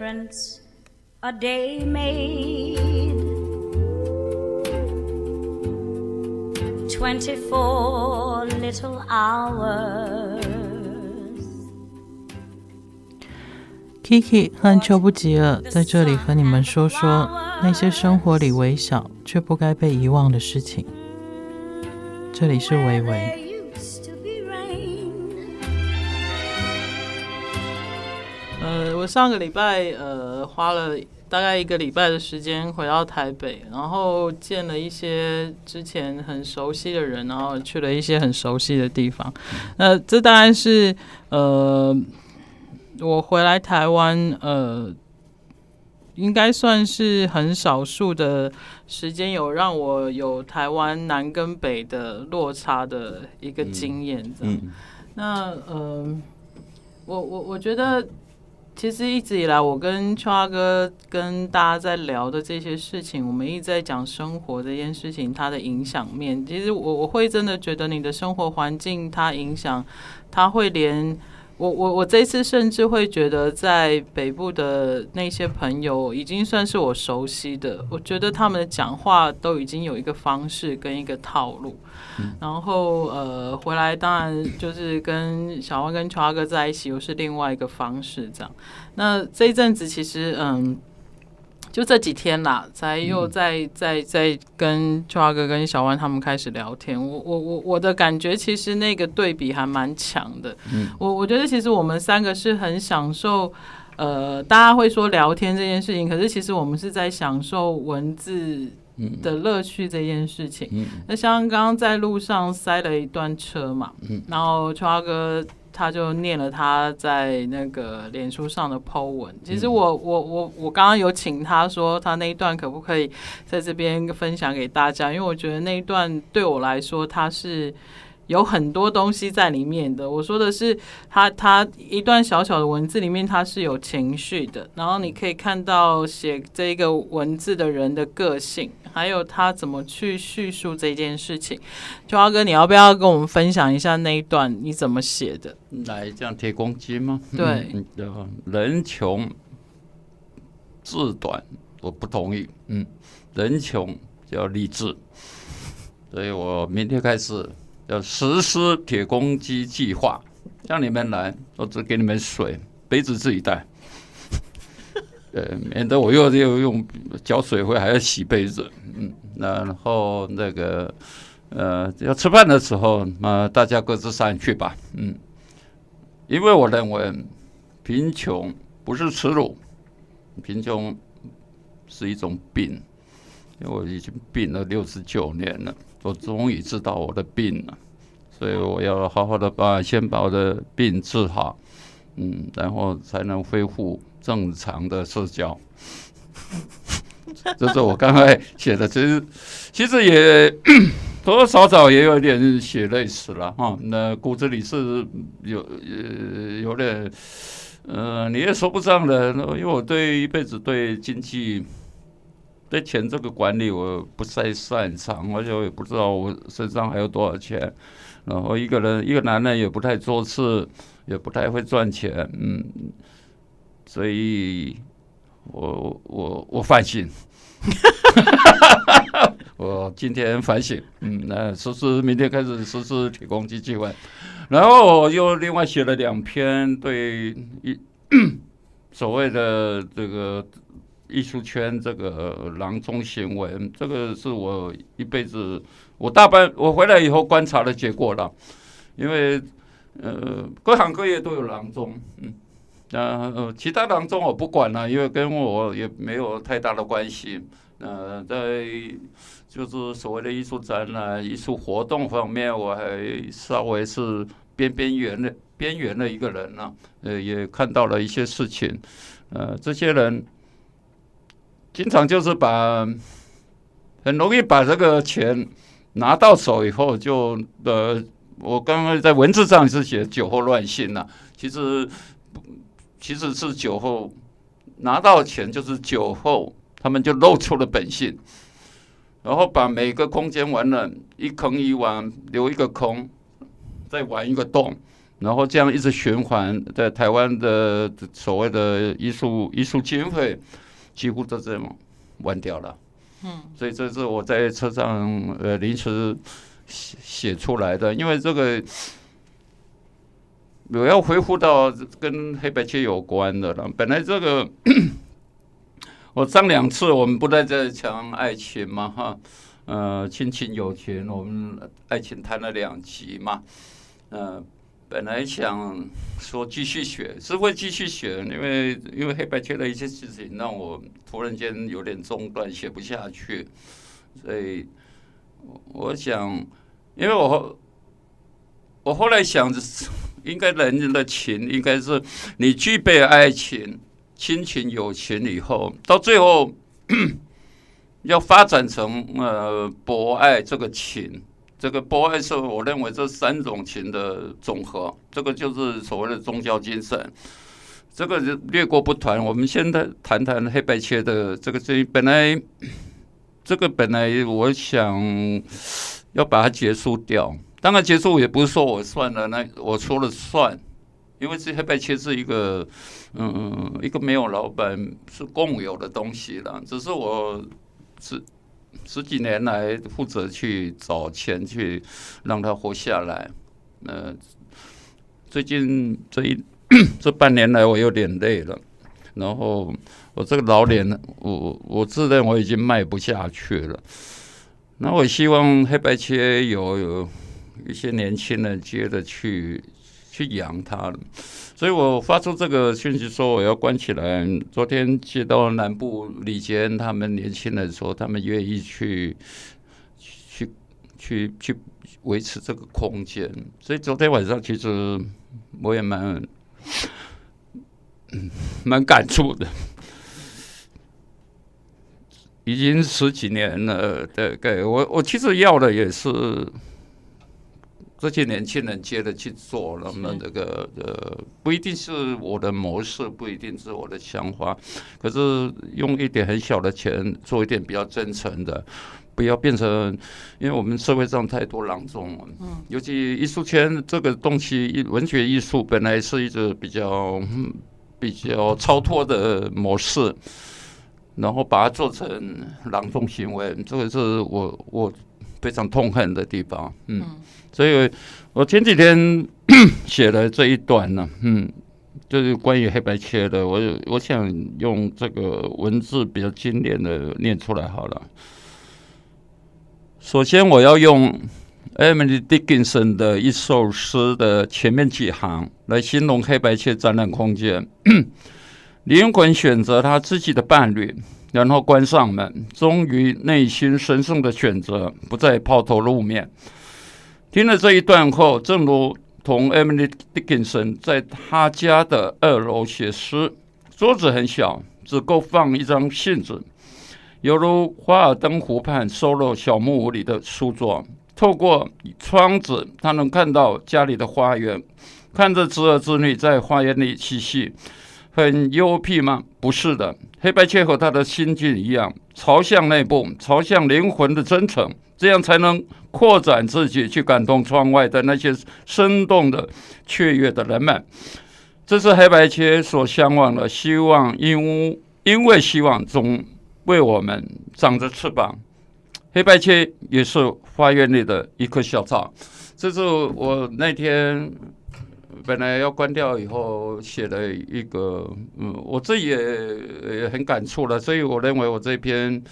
difference a day made. Twenty-four little hours. Kiki 和邱不吉尔在这里和你们说说那些生活里微小却不该被遗忘的事情。这里是微微。上个礼拜呃花了大概一个礼拜的时间回到台北，然后见了一些之前很熟悉的人，然后去了一些很熟悉的地方。那这当然是呃我回来台湾呃应该算是很少数的时间有让我有台湾南跟北的落差的一个经验。这样，那呃我我我觉得。其实一直以来，我跟秋阿哥跟大家在聊的这些事情，我们一直在讲生活这件事情，它的影响面。其实我我会真的觉得你的生活环境它影响，它会连。我我我这次甚至会觉得，在北部的那些朋友已经算是我熟悉的。我觉得他们的讲话都已经有一个方式跟一个套路。嗯、然后呃，回来当然就是跟小万跟乔阿哥在一起，又是另外一个方式这样。那这一阵子其实嗯。就这几天啦，才又在在在跟秋华哥跟小万他们开始聊天。我我我我的感觉其实那个对比还蛮强的。嗯，我我觉得其实我们三个是很享受，呃，大家会说聊天这件事情，可是其实我们是在享受文字的乐趣这件事情。嗯，那像刚刚在路上塞了一段车嘛，嗯，然后秋华哥。他就念了他在那个脸书上的 po 文。其实我我我我刚刚有请他说，他那一段可不可以在这边分享给大家？因为我觉得那一段对我来说，他是。有很多东西在里面的。我说的是他，他他一段小小的文字里面，他是有情绪的。然后你可以看到写这个文字的人的个性，还有他怎么去叙述这件事情。秋华哥，你要不要跟我们分享一下那一段你怎么写的？来这样贴公鸡吗？对，嗯、人穷志短，我不同意。嗯，人穷就要励志，所以我明天开始。要实施铁公鸡计划，让你们来，我只给你们水，杯子自己带，呃，免得我又又用浇水会，还要洗杯子，嗯，然后那个呃，要吃饭的时候，那大家各自散去吧，嗯，因为我认为贫穷不是耻辱，贫穷是一种病，因为我已经病了六十九年了。我终于知道我的病了，所以我要好好的把先把我的病治好，嗯，然后才能恢复正常的社交。这是我刚才写的，其实其实也 多多少少也有点血泪史了哈。那骨子里是有呃有点，呃你也说不上的，因为我对一辈子对经济。对钱这个管理我不太擅长，而且我也不知道我身上还有多少钱。然后一个人一个男人也不太做事，也不太会赚钱，嗯，所以我我我反省，我今天反省，嗯，那实施明天开始实施铁公鸡计划，然后我又另外写了两篇对一 所谓的这个。艺术圈这个囊中行为，这个是我一辈子，我大半我回来以后观察的结果了。因为呃，各行各业都有囊中，嗯，呃，其他囊中我不管了，因为跟我也没有太大的关系。呃，在就是所谓的艺术展览、艺术活动方面，我还稍微是边边缘的边缘的一个人了。呃，也看到了一些事情，呃，这些人。经常就是把很容易把这个钱拿到手以后就，呃，我刚刚在文字上是写酒后乱性了，其实其实是酒后拿到钱就是酒后，他们就露出了本性，然后把每个空间玩了一坑一玩，留一个空，再玩一个洞，然后这样一直循环，在台湾的所谓的艺术艺术经费几乎都这么完掉了。嗯，所以这是我在车上呃临时写写出来的，因为这个我要回复到跟黑白切有关的了。本来这个 我上两次我们不在这讲爱情嘛，哈，呃，亲情友情，我们爱情谈了两集嘛，呃。本来想说继续学，是会继续学，因为因为黑白切的一些事情让我突然间有点中断，写不下去，所以我想，因为我我后来想着，应该人的情应该是你具备爱情、亲情、友情以后，到最后 要发展成呃博爱这个情。这个博爱是我认为这三种情的总和，这个就是所谓的宗教精神。这个略过不谈，我们现在谈谈黑白切的这个这本来，这个本来我想要把它结束掉。当然结束也不是说我算了，那我说了算，因为这黑白切是一个嗯一个没有老板是共有的东西了，只是我是。十几年来负责去找钱去让他活下来，呃，最近这一 这半年来我有点累了，然后我这个老脸，我我自认我已经卖不下去了，那我希望黑白切有有一些年轻人接着去。去养它了，所以我发出这个讯息说我要关起来。昨天接到南部李杰他们年轻人说，他们愿意去去去去维持这个空间。所以昨天晚上其实我也蛮蛮感触的，已经十几年了。对，对我我其实要的也是。这些年轻人接着去做，那么这个呃不一定是我的模式，不一定是我的想法，可是用一点很小的钱做一点比较真诚的，不要变成，因为我们社会上太多郎中了，嗯，尤其艺术圈这个东西，文学艺术本来是一个比较比较超脱的模式，然后把它做成郎中行为，这个是我我非常痛恨的地方，嗯。所以，我前几天 写了这一段呢，嗯，就是关于黑白切的。我我想用这个文字比较精炼的念出来好了。首先，我要用 Emily Dickinson 的一首诗的前面几行来形容黑白切展览空间。灵魂选择他自己的伴侣，然后关上门，终于内心神圣的选择不再抛头露面。听了这一段后，正如同 Emily Dickinson 在他家的二楼写诗，桌子很小，只够放一张信纸，犹如华尔登湖畔收肉小木屋里的书桌。透过窗子，他能看到家里的花园，看着侄儿侄女在花园里嬉戏，很幽僻吗？不是的，黑白切和他的心境一样，朝向内部，朝向灵魂的真诚。这样才能扩展自己，去感动窗外的那些生动的、雀跃的人们。这是黑白切所向往的，希望因因为希望总为我们长着翅膀。黑白切也是花园里的一棵小草。这是我那天本来要关掉以后写了一个，嗯，我自己也也很感触了，所以我认为我这篇。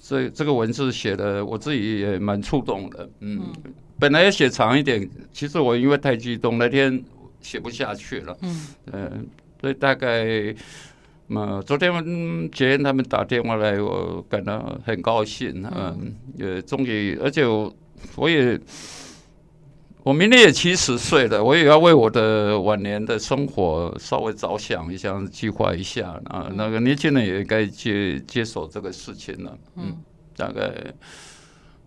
所以这个文字写的，我自己也蛮触动的。嗯，本来要写长一点，其实我因为太激动，那天写不下去了。嗯，呃，所以大概嘛，昨天杰恩他们打电话来，我感到很高兴。嗯，也终于，而且我我也。我明年也七十岁了，我也要为我的晚年的生活稍微着想一下，计划一下啊。那个年轻人也该接接手这个事情了。嗯，大概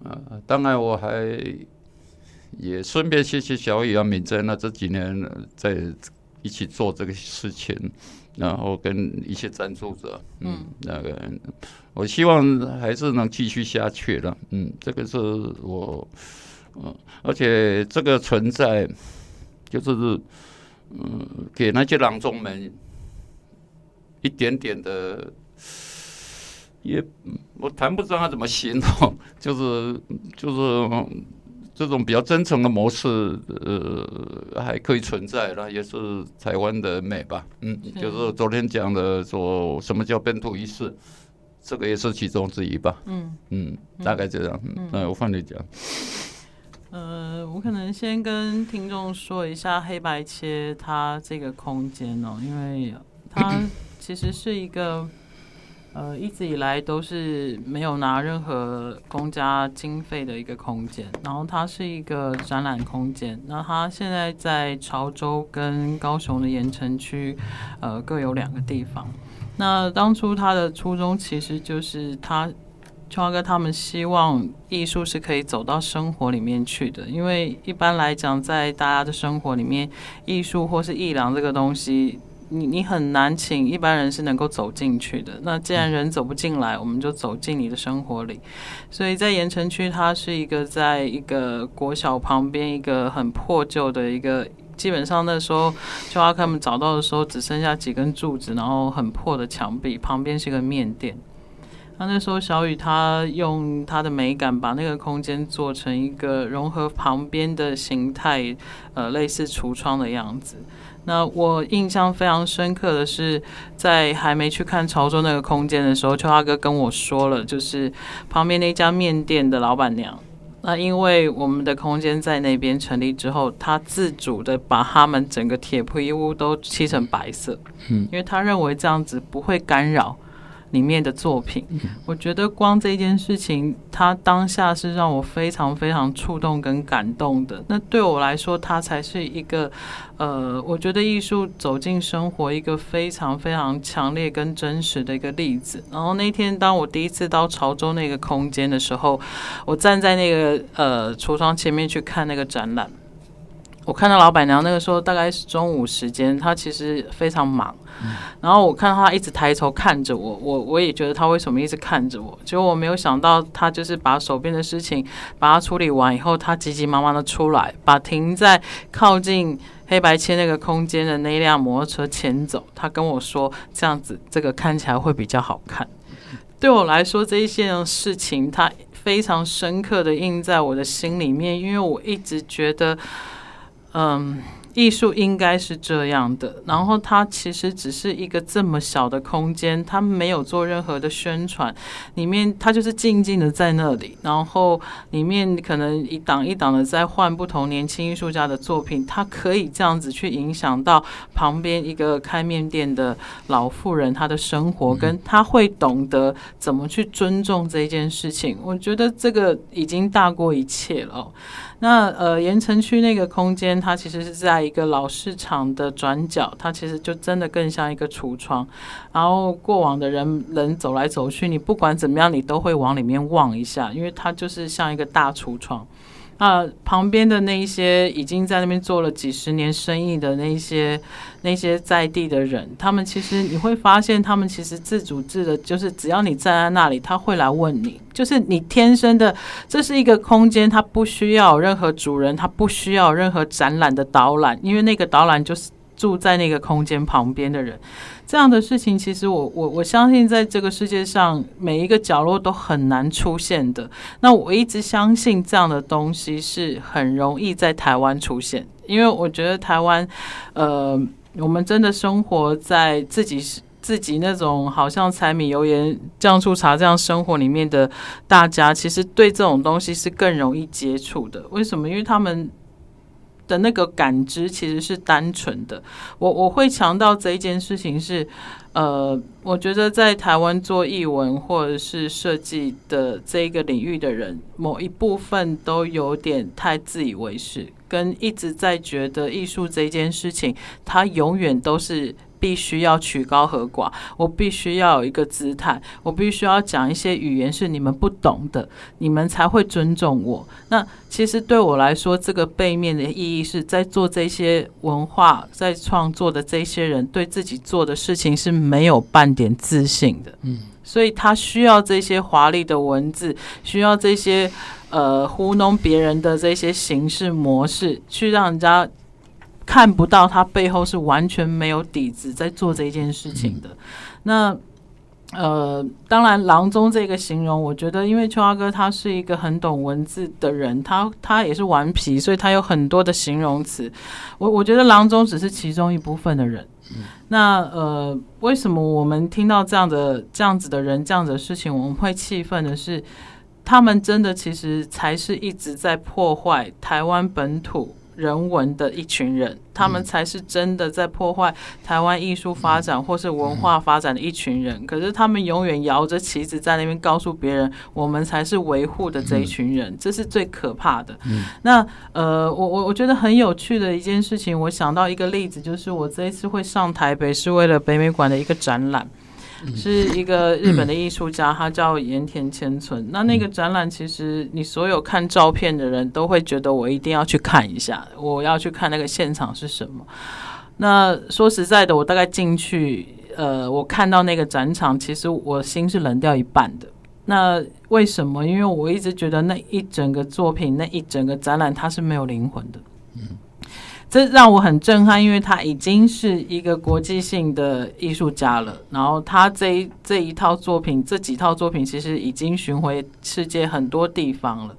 呃，当然我还也顺便谢谢小雨啊、敏珍啊，这几年在一起做这个事情，然后跟一些赞助者，嗯，那个我希望还是能继续下去了。嗯，这个是我。嗯，而且这个存在，就是嗯，给那些郎中们一点点的，也我谈不上他怎么形容，就是就是这种比较真诚的模式，呃，还可以存在，那也是台湾的美吧。嗯，就是昨天讲的说什么叫本土意识，这个也是其中之一吧。嗯嗯，大概这样。嗯，那我放你讲。呃，我可能先跟听众说一下黑白切它这个空间哦，因为它其实是一个 呃一直以来都是没有拿任何公家经费的一个空间，然后它是一个展览空间，那它现在在潮州跟高雄的盐埕区呃各有两个地方。那当初它的初衷其实就是它。秋华哥他们希望艺术是可以走到生活里面去的，因为一般来讲，在大家的生活里面，艺术或是艺廊这个东西，你你很难请一般人是能够走进去的。那既然人走不进来，我们就走进你的生活里。所以在盐城区，它是一个在一个国小旁边一个很破旧的一个，基本上那时候秋华哥他们找到的时候，只剩下几根柱子，然后很破的墙壁，旁边是个面店。那那时候，小雨他用他的美感把那个空间做成一个融合旁边的形态，呃，类似橱窗的样子。那我印象非常深刻的是，在还没去看潮州那个空间的时候，秋华哥跟我说了，就是旁边那家面店的老板娘。那因为我们的空间在那边成立之后，他自主的把他们整个铁皮屋都漆成白色，嗯，因为他认为这样子不会干扰。里面的作品，我觉得光这件事情，它当下是让我非常非常触动跟感动的。那对我来说，它才是一个，呃，我觉得艺术走进生活一个非常非常强烈跟真实的一个例子。然后那天，当我第一次到潮州那个空间的时候，我站在那个呃橱窗前面去看那个展览。我看到老板娘那个时候大概是中午时间，她其实非常忙。嗯、然后我看到她一直抬头看着我，我我也觉得她为什么一直看着我？结果我没有想到，她就是把手边的事情把它处理完以后，她急急忙忙的出来，把停在靠近黑白切那个空间的那辆摩托车牵走。她跟我说：“这样子，这个看起来会比较好看。”对我来说，这一件事情，它非常深刻的印在我的心里面，因为我一直觉得。嗯，艺术应该是这样的。然后它其实只是一个这么小的空间，它没有做任何的宣传，里面它就是静静的在那里。然后里面可能一档一档的在换不同年轻艺术家的作品，它可以这样子去影响到旁边一个开面店的老妇人她的生活，跟她会懂得怎么去尊重这件事情。我觉得这个已经大过一切了。那呃，盐城区那个空间，它其实是在一个老市场的转角，它其实就真的更像一个橱窗。然后过往的人人走来走去，你不管怎么样，你都会往里面望一下，因为它就是像一个大橱窗。啊，旁边的那一些已经在那边做了几十年生意的那些那些在地的人，他们其实你会发现，他们其实自主制的，就是只要你站在那里，他会来问你，就是你天生的，这是一个空间，它不需要任何主人，它不需要任何展览的导览，因为那个导览就是住在那个空间旁边的人。这样的事情，其实我我我相信，在这个世界上每一个角落都很难出现的。那我一直相信这样的东西是很容易在台湾出现，因为我觉得台湾，呃，我们真的生活在自己自己那种好像柴米油盐酱醋茶这样生活里面的大家，其实对这种东西是更容易接触的。为什么？因为他们。的那个感知其实是单纯的。我我会强调这一件事情是，呃，我觉得在台湾做艺文或者是设计的这一个领域的人，某一部分都有点太自以为是，跟一直在觉得艺术这件事情，它永远都是。必须要曲高和寡，我必须要有一个姿态，我必须要讲一些语言是你们不懂的，你们才会尊重我。那其实对我来说，这个背面的意义是在做这些文化，在创作的这些人对自己做的事情是没有半点自信的。嗯，所以他需要这些华丽的文字，需要这些呃糊弄别人的这些形式模式，去让人家。看不到他背后是完全没有底子在做这件事情的。那呃，当然，郎中这个形容，我觉得，因为秋华哥他是一个很懂文字的人，他他也是顽皮，所以他有很多的形容词。我我觉得郎中只是其中一部分的人。那呃，为什么我们听到这样的这样子的人这样子的事情，我们会气愤的是，他们真的其实才是一直在破坏台湾本土。人文的一群人，他们才是真的在破坏台湾艺术发展或是文化发展的一群人。可是他们永远摇着旗子在那边告诉别人，我们才是维护的这一群人，这是最可怕的。那呃，我我我觉得很有趣的一件事情，我想到一个例子，就是我这一次会上台北，是为了北美馆的一个展览。是一个日本的艺术家，他叫盐田千春。那那个展览，其实你所有看照片的人都会觉得我一定要去看一下，我要去看那个现场是什么。那说实在的，我大概进去，呃，我看到那个展场，其实我心是冷掉一半的。那为什么？因为我一直觉得那一整个作品，那一整个展览，它是没有灵魂的。这让我很震撼，因为他已经是一个国际性的艺术家了。然后他这一这一套作品，这几套作品其实已经巡回世界很多地方了。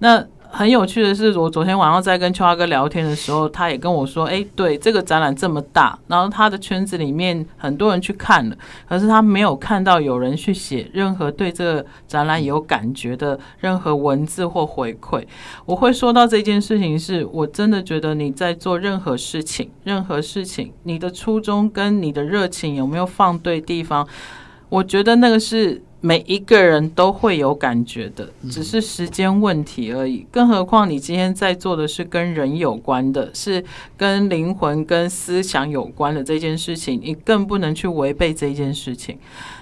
那很有趣的是，我昨天晚上在跟秋华哥聊天的时候，他也跟我说：“哎，对，这个展览这么大，然后他的圈子里面很多人去看了，可是他没有看到有人去写任何对这个展览有感觉的任何文字或回馈。”我会说到这件事情是，是我真的觉得你在做任何事情，任何事情，你的初衷跟你的热情有没有放对地方？我觉得那个是。每一个人都会有感觉的，只是时间问题而已。更何况你今天在做的是跟人有关的，是跟灵魂、跟思想有关的这件事情，你更不能去违背这件事情。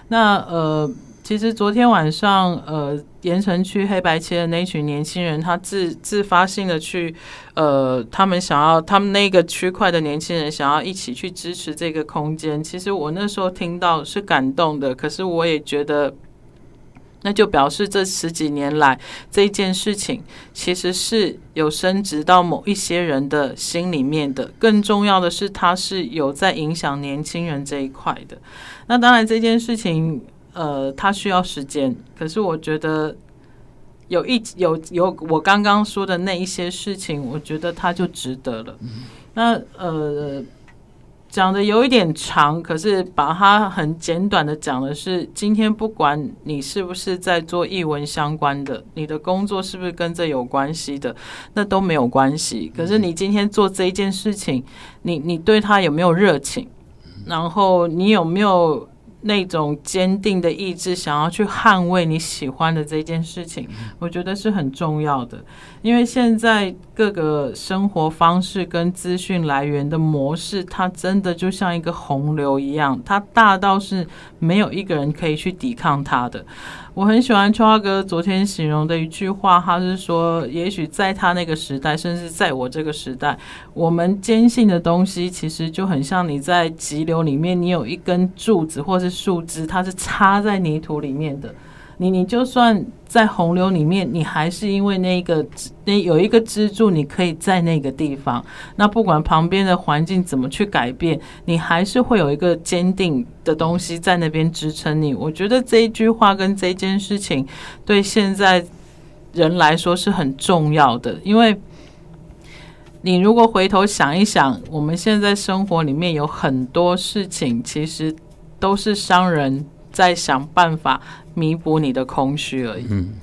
那呃，其实昨天晚上，呃，盐城区黑白切的那群年轻人，他自自发性的去，呃，他们想要，他们那个区块的年轻人想要一起去支持这个空间。其实我那时候听到是感动的，可是我也觉得。那就表示这十几年来这件事情其实是有升值到某一些人的心里面的。更重要的是，它是有在影响年轻人这一块的。那当然这件事情，呃，它需要时间。可是我觉得有一有有我刚刚说的那一些事情，我觉得它就值得了。那呃。讲的有一点长，可是把它很简短的讲的是，今天不管你是不是在做译文相关的，你的工作是不是跟这有关系的，那都没有关系。可是你今天做这一件事情，你你对他有没有热情？然后你有没有？那种坚定的意志，想要去捍卫你喜欢的这件事情，我觉得是很重要的。因为现在各个生活方式跟资讯来源的模式，它真的就像一个洪流一样，它大到是没有一个人可以去抵抗它的。我很喜欢秋华哥昨天形容的一句话，他是说，也许在他那个时代，甚至在我这个时代，我们坚信的东西，其实就很像你在急流里面，你有一根柱子或是树枝，它是插在泥土里面的。你你就算在洪流里面，你还是因为那个那有一个支柱，你可以在那个地方。那不管旁边的环境怎么去改变，你还是会有一个坚定的东西在那边支撑你。我觉得这一句话跟这件事情对现在人来说是很重要的，因为你如果回头想一想，我们现在生活里面有很多事情，其实都是商人在想办法。弥补你的空虚而已。嗯，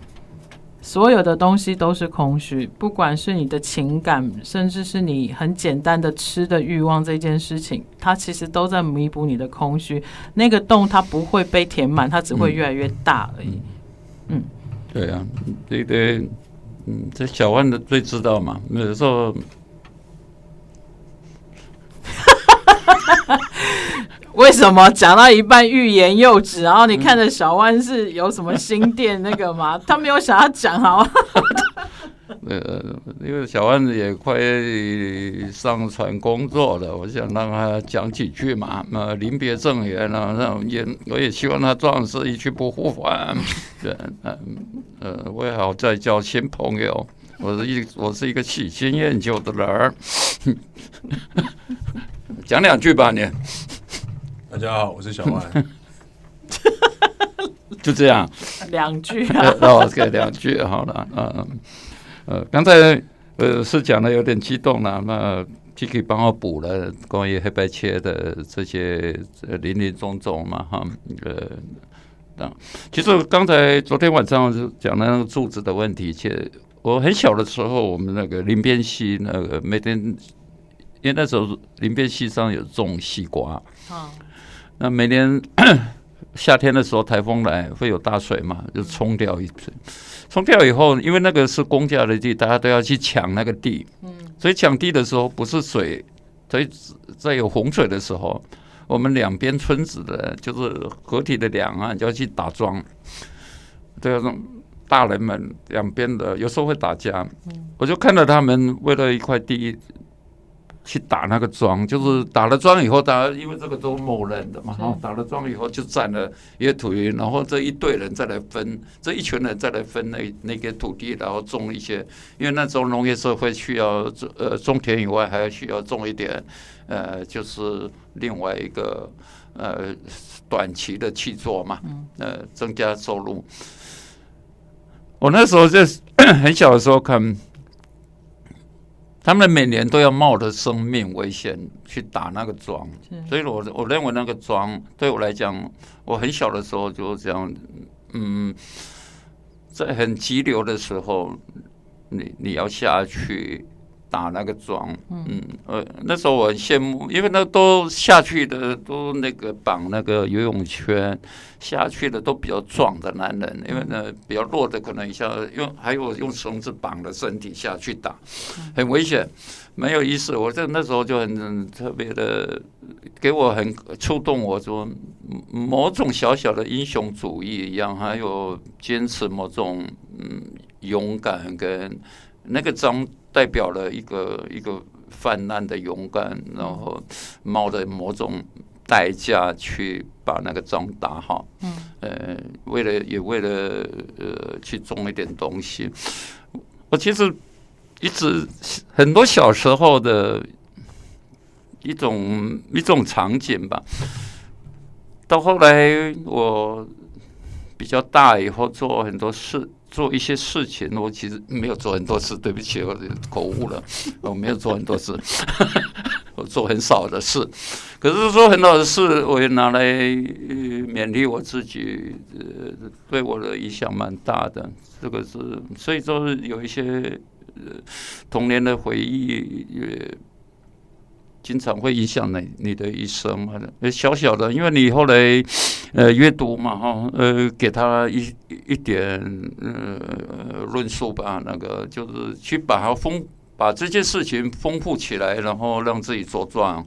所有的东西都是空虚，不管是你的情感，甚至是你很简单的吃的欲望，这件事情，它其实都在弥补你的空虚。那个洞它不会被填满，它只会越来越大而已。嗯，对啊，这个，嗯，这小万的最知道嘛，有时候。为什么讲到一半欲言又止？然后你看着小万是有什么新店那个吗？他没有想要讲好。呃，因为小万也快上船工作了，我想让他讲几句嘛。那临别赠言了，那也我也希望他壮士一去不复返。对，嗯呃，我也好再交新朋友。我是一我是一个喜新厌旧的人儿，讲两句吧你。大家好，我是小万。就这样，两句啊，那我给两句好了。嗯呃，刚才呃是讲的有点激动了，那 Kiki 帮我补了关于黑白切的这些林林总总嘛哈。呃，其实刚才昨天晚上就讲的那个柱子的问题，其实我很小的时候，我们那个林边溪那个每天，因为那时候林边溪上有种西瓜，那每年。夏天的时候，台风来会有大水嘛，就冲掉一水。冲掉以后，因为那个是公家的地，大家都要去抢那个地。嗯，所以抢地的时候不是水，所以在有洪水的时候，我们两边村子的，就是河体的两岸就要去打桩。这种大人们两边的有时候会打架，我就看到他们为了一块地。去打那个桩，就是打了桩以后，大家因为这个都某人的嘛，哈，打了桩以后就占了一个土地，然后这一队人再来分，这一群人再来分那那个土地，然后种一些，因为那时候农业社会需要种呃种田以外，还要需要种一点，呃，就是另外一个呃短期的去做嘛，呃，增加收入。我那时候就 很小的时候看。他们每年都要冒着生命危险去打那个桩，所以我我认为那个桩对我来讲，我很小的时候就这样，嗯，在很急流的时候，你你要下去。打那个桩，嗯，呃，那时候我很羡慕，因为那都下去的都那个绑那个游泳圈下去的都比较壮的男人，因为呢比较弱的可能一下用还有用绳子绑了身体下去打，很危险，没有意思。我这那时候就很特别的，给我很触动，我说某种小小的英雄主义一样，还有坚持某种嗯勇敢跟那个桩。代表了一个一个泛滥的勇敢，然后冒着某种代价去把那个桩打好。嗯，呃，为了也为了呃去种一点东西。我其实一直很多小时候的一种一种场景吧。到后来我比较大以后，做很多事。做一些事情，我其实没有做很多事，对不起，我口误了，我没有做很多事，我做很少的事。可是说很少的事，我也拿来勉励我自己，呃，对我的影响蛮大的。这个是，所以说有一些呃童年的回忆也。经常会影响你你的一生嘛，小小的，因为你后来呃阅读嘛哈，呃给他一一点呃论述吧，那个就是去把它丰把这件事情丰富起来，然后让自己茁壮。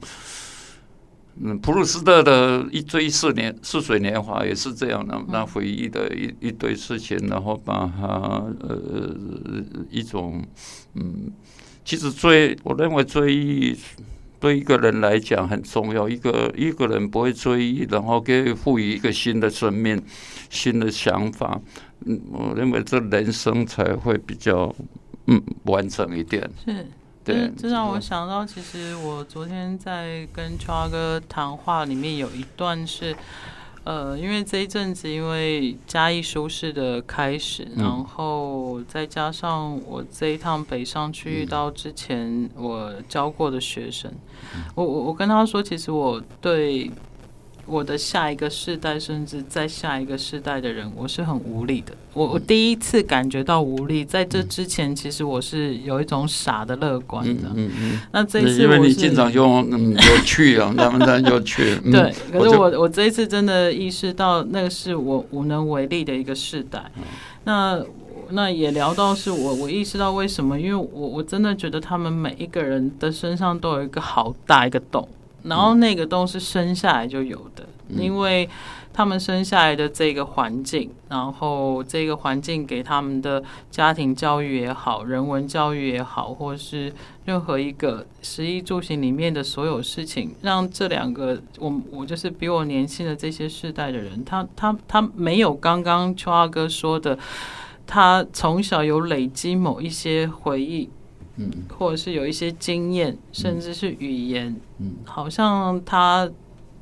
嗯，普鲁斯特的一追四年似水年华也是这样的，那回忆的一一堆事情，然后把它呃一种嗯，其实追我认为追。对一个人来讲很重要，一个一个人不会追忆，然后给赋予一个新的生命、新的想法，嗯，我认为这人生才会比较嗯完整一点。是，对，这让我想到，其实我昨天在跟超哥谈话里面有一段是。呃，因为这一阵子，因为嘉义书市的开始，然后再加上我这一趟北上去遇到之前我教过的学生，我我我跟他说，其实我对。我的下一个世代，甚至在下一个世代的人，我是很无力的。我我第一次感觉到无力，在这之前，其实我是有一种傻的乐观的。嗯嗯，嗯。那这一次，因为你经常用嗯有趣啊，他们他有趣。对 可是我我这一次真的意识到，那个是我无能为力的一个世代。那那也聊到是我我意识到为什么，因为我我真的觉得他们每一个人的身上都有一个好大一个洞。然后那个都是生下来就有的，因为他们生下来的这个环境，然后这个环境给他们的家庭教育也好，人文教育也好，或是任何一个食衣住行里面的所有事情，让这两个我我就是比我年轻的这些世代的人，他他他没有刚刚秋阿哥说的。他从小有累积某一些回忆，嗯，或者是有一些经验，甚至是语言，嗯，好像他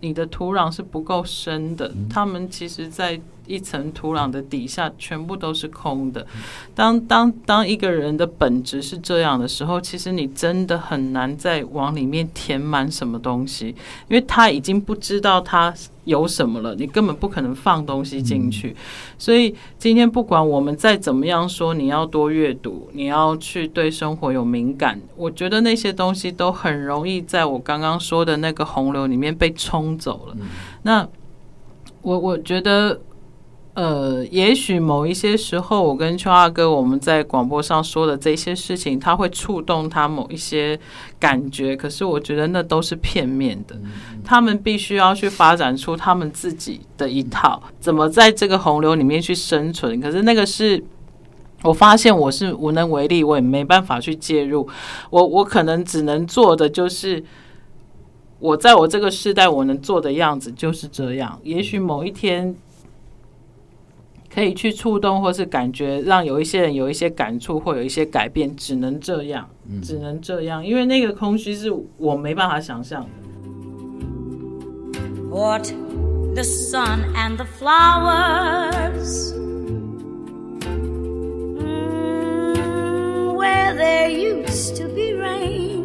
你的土壤是不够深的，他们其实，在。一层土壤的底下全部都是空的。当当当一个人的本质是这样的时候，其实你真的很难再往里面填满什么东西，因为他已经不知道他有什么了，你根本不可能放东西进去。所以今天不管我们再怎么样说，你要多阅读，你要去对生活有敏感，我觉得那些东西都很容易在我刚刚说的那个洪流里面被冲走了。那我我觉得。呃，也许某一些时候，我跟邱二哥我们在广播上说的这些事情，他会触动他某一些感觉。可是我觉得那都是片面的，他们必须要去发展出他们自己的一套，怎么在这个洪流里面去生存。可是那个是我发现我是无能为力，我也没办法去介入。我我可能只能做的就是，我在我这个时代我能做的样子就是这样。也许某一天。可以去触动或是感觉让有一些人有一些感触或有一些改变只能这样只能这样因为那个空虚是我没办法想象 what the sun and the flowers where there used to be rain